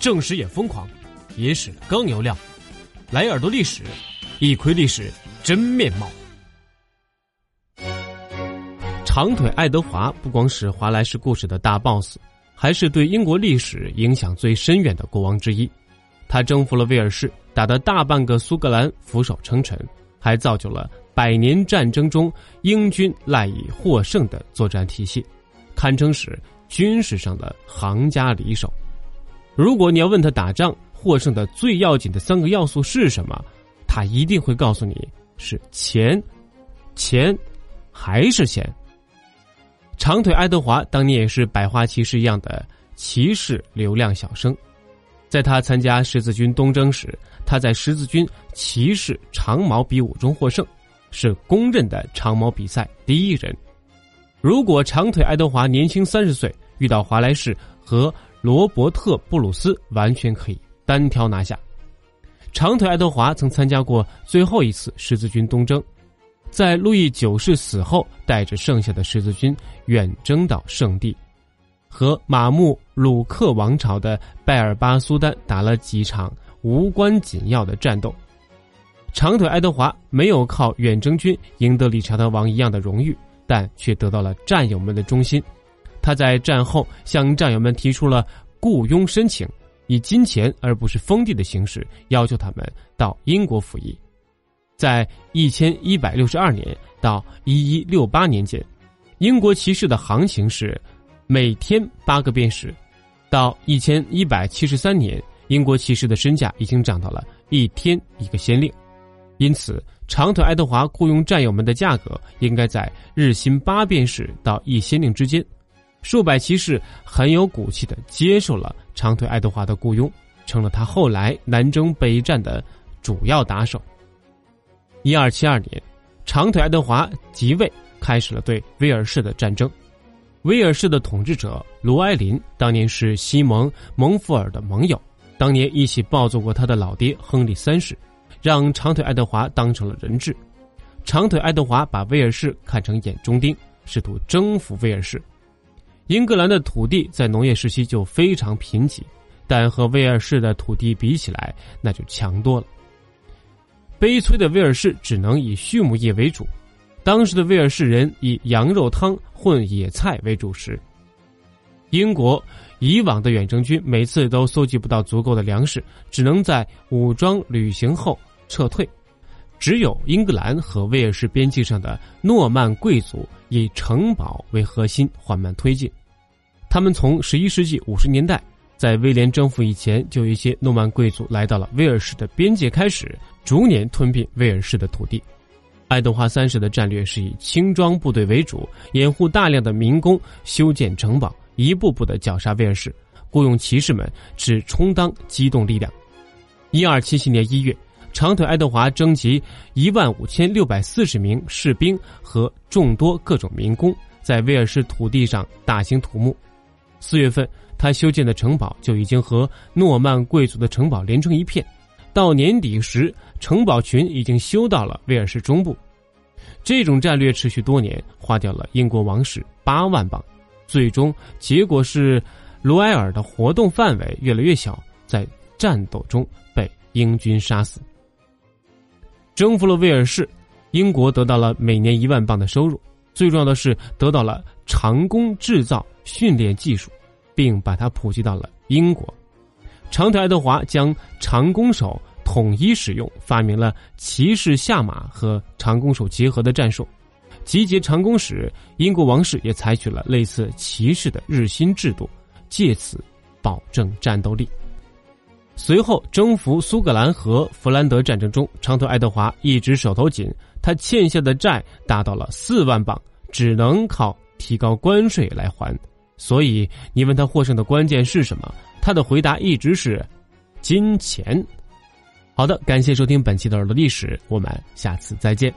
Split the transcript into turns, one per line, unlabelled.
正史也疯狂，野史更有料。来耳朵历史，一窥历史真面貌。长腿爱德华不光是华莱士故事的大 boss，还是对英国历史影响最深远的国王之一。他征服了威尔士，打得大半个苏格兰俯首称臣，还造就了百年战争中英军赖以获胜的作战体系，堪称是军事上的行家里手。如果你要问他打仗获胜的最要紧的三个要素是什么，他一定会告诉你是钱，钱，还是钱。长腿爱德华当年也是百花骑士一样的骑士流量小生，在他参加十字军东征时，他在十字军骑士长矛比武中获胜，是公认的长矛比赛第一人。如果长腿爱德华年轻三十岁，遇到华莱士和罗伯特·布鲁斯，完全可以单挑拿下。长腿爱德华曾参加过最后一次十字军东征。在路易九世死后，带着剩下的十字军远征到圣地，和马穆鲁克王朝的拜尔巴苏丹打了几场无关紧要的战斗。长腿爱德华没有靠远征军赢得理查德王一样的荣誉，但却得到了战友们的忠心。他在战后向战友们提出了雇佣申请，以金钱而不是封地的形式要求他们到英国服役。在一千一百六十二年到一一六八年间，英国骑士的行情是每天八个便士；到一千一百七十三年，英国骑士的身价已经涨到了一天一个先令。因此，长腿爱德华雇佣战友们的价格应该在日薪八便士到一先令之间。数百骑士很有骨气的接受了长腿爱德华的雇佣，成了他后来南征北战的主要打手。一二七二年，长腿爱德华即位，开始了对威尔士的战争。威尔士的统治者卢埃林当年是西蒙·蒙福尔的盟友，当年一起暴揍过他的老爹亨利三世，让长腿爱德华当成了人质。长腿爱德华把威尔士看成眼中钉，试图征服威尔士。英格兰的土地在农业时期就非常贫瘠，但和威尔士的土地比起来，那就强多了。悲催的威尔士只能以畜牧业为主，当时的威尔士人以羊肉汤混野菜为主食。英国以往的远征军每次都搜集不到足够的粮食，只能在武装旅行后撤退。只有英格兰和威尔士边境上的诺曼贵族以城堡为核心缓慢推进，他们从十一世纪五十年代。在威廉征服以前，就一些诺曼贵族来到了威尔士的边界，开始逐年吞并威尔士的土地。爱德华三世的战略是以轻装部队为主，掩护大量的民工修建城堡，一步步的绞杀威尔士，雇佣骑士们只充当机动力量。一二七七年一月，长腿爱德华征集一万五千六百四十名士兵和众多各种民工，在威尔士土地上大兴土木。四月份。他修建的城堡就已经和诺曼贵族的城堡连成一片，到年底时，城堡群已经修到了威尔士中部。这种战略持续多年，花掉了英国王室八万镑，最终结果是卢埃尔的活动范围越来越小，在战斗中被英军杀死。征服了威尔士，英国得到了每年一万磅的收入，最重要的是得到了长弓制造训练技术。并把它普及到了英国。长腿爱德华将长弓手统一使用，发明了骑士下马和长弓手结合的战术。集结长弓时，英国王室也采取了类似骑士的日薪制度，借此保证战斗力。随后征服苏格兰和弗兰德战争中，长腿爱德华一直手头紧，他欠下的债达到了四万镑，只能靠提高关税来还。所以，你问他获胜的关键是什么？他的回答一直是金钱。好的，感谢收听本期的耳朵历史，我们下次再见。